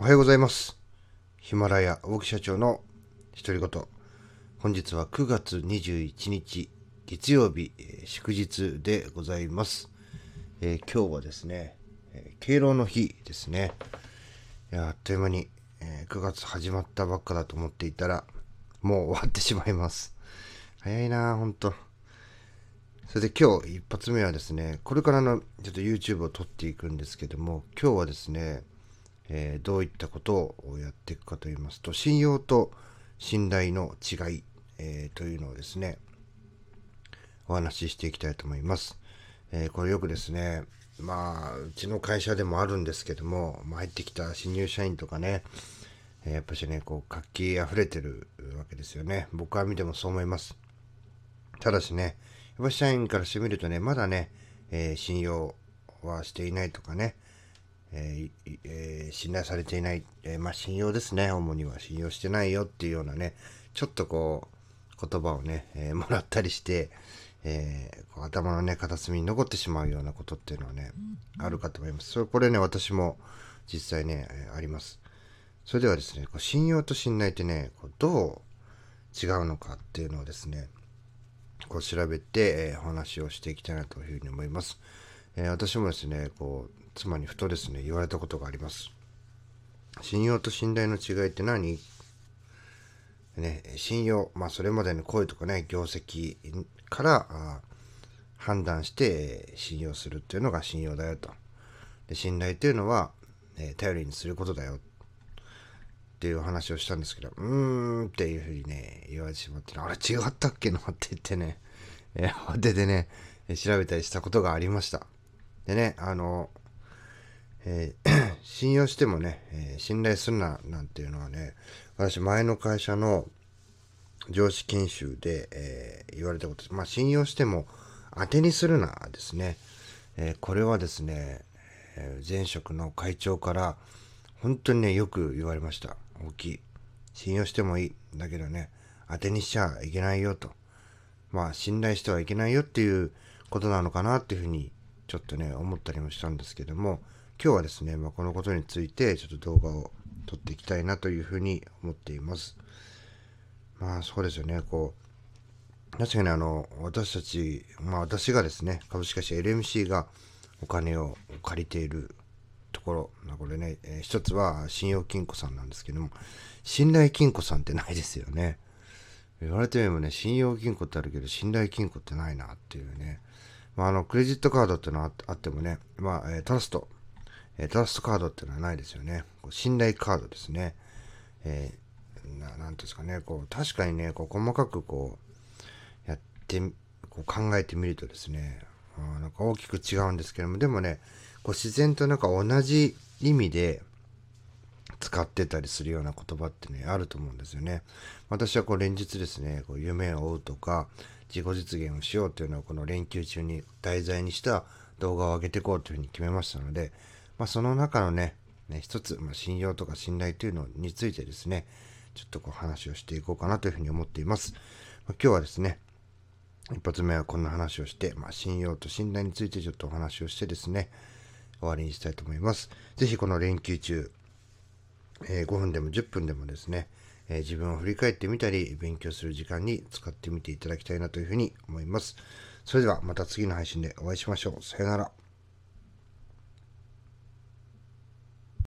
おはようございます。ヒマラヤ大木社長の独り言。本日は9月21日月曜日、えー祝日でございます。えー今日はですね、えー敬老の日ですね。いやあっという間に、えー9月始まったばっかだと思っていたら、もう終わってしまいます。早いなほんと。それで今日一発目はですね、これからのちょっと YouTube を撮っていくんですけども、今日はですね、えーどういったことをやっていくかと言いますと、信用と信頼の違い、えーというのをですね、お話ししていきたいと思います。えーこれよくですね、まあ、うちの会社でもあるんですけども、まあ入ってきた新入社員とかね、えーやっぱしね、こう、活気あふれてるわけですよね。僕は見てもそう思います。ただしね、やっぱ社員からしてみるとね、まだね、えー信用はしていないとかね、えーえー信頼されていない、えーまあ信用ですね、主には信用してないよっていうようなね、ちょっとこう、言葉をね、えーもらったりして、えー頭のね、片隅に残ってしまうようなことっていうのはね、あるかと思います。それ、これね、私も実際ね、えあります。それではですね、こう信用と信頼ってね、こうどう違うのかっていうのをですね、こう調べて、えーお話をしていきたいなというふうに思います。えー私もですね、こう、妻にふとですね、言われたことがあります。信用と信頼の違いって何？ね、信用、まあそれまでの声とかね、業績から判断して信用するっていうのが信用だよと。で信頼っていうのは、え頼りにすることだよっていう話をしたんですけど、うーんっていうふうにね、言われてしまって、あれ違ったっけなって言ってね、えー慌ててね、調べたりしたことがありました。でね、あの、えー 信用してもね、えー信頼するななんていうのはね、私前の会社の上司研修で、えー言われたことです。まあ信用しても当てにするなですね。えこれはですね、え前職の会長から本当にね、よく言われました。大きい。信用してもいい。だけどね、当てにしちゃいけないよと。まあ信頼してはいけないよっていうことなのかなっていうふうにちょっとね思ったりもしたんですけども今日はですね、まあ、このことについてちょっと動画を撮っていきたいなというふうに思っていますまあそうですよねこう確かにあの私たちまあ私がですね株式会社 LMC がお金を借りているところまあこれね、えー一つは信用金庫さんなんですけども信頼金庫さんってないですよね言われてみればね、信用金庫ってあるけど、信頼金庫ってないなっていうね。まあ、あの、クレジットカードってのはあってもね、まあ、えートラスト、えートラストカードっていうのはないですよね。こう信頼カードですね。えーななんですかね、こう、確かにね、こう、細かくこう、やって、こう考えてみるとですね、あなんか大きく違うんですけども、でもね、こう自然となんか同じ意味で、使ってたりするような言葉ってね、あると思うんですよね。私はこう連日ですね、こう夢を追うとか、自己実現をしようというのをこの連休中に題材にした動画を上げていこうというふうに決めましたので、まあその中のね、ね一つ、まあ、信用とか信頼というのについてですね、ちょっとこう話をしていこうかなというふうに思っています。まあ、今日はですね、一発目はこんな話をして、まあ、信用と信頼についてちょっとお話をしてですね、終わりにしたいと思います。ぜひこの連休中、えー5分でも10分でもですね、えー自分を振り返ってみたり、勉強する時間に使ってみていただきたいなというふうに思います。それではまた次の配信でお会いしましょう。さよなら。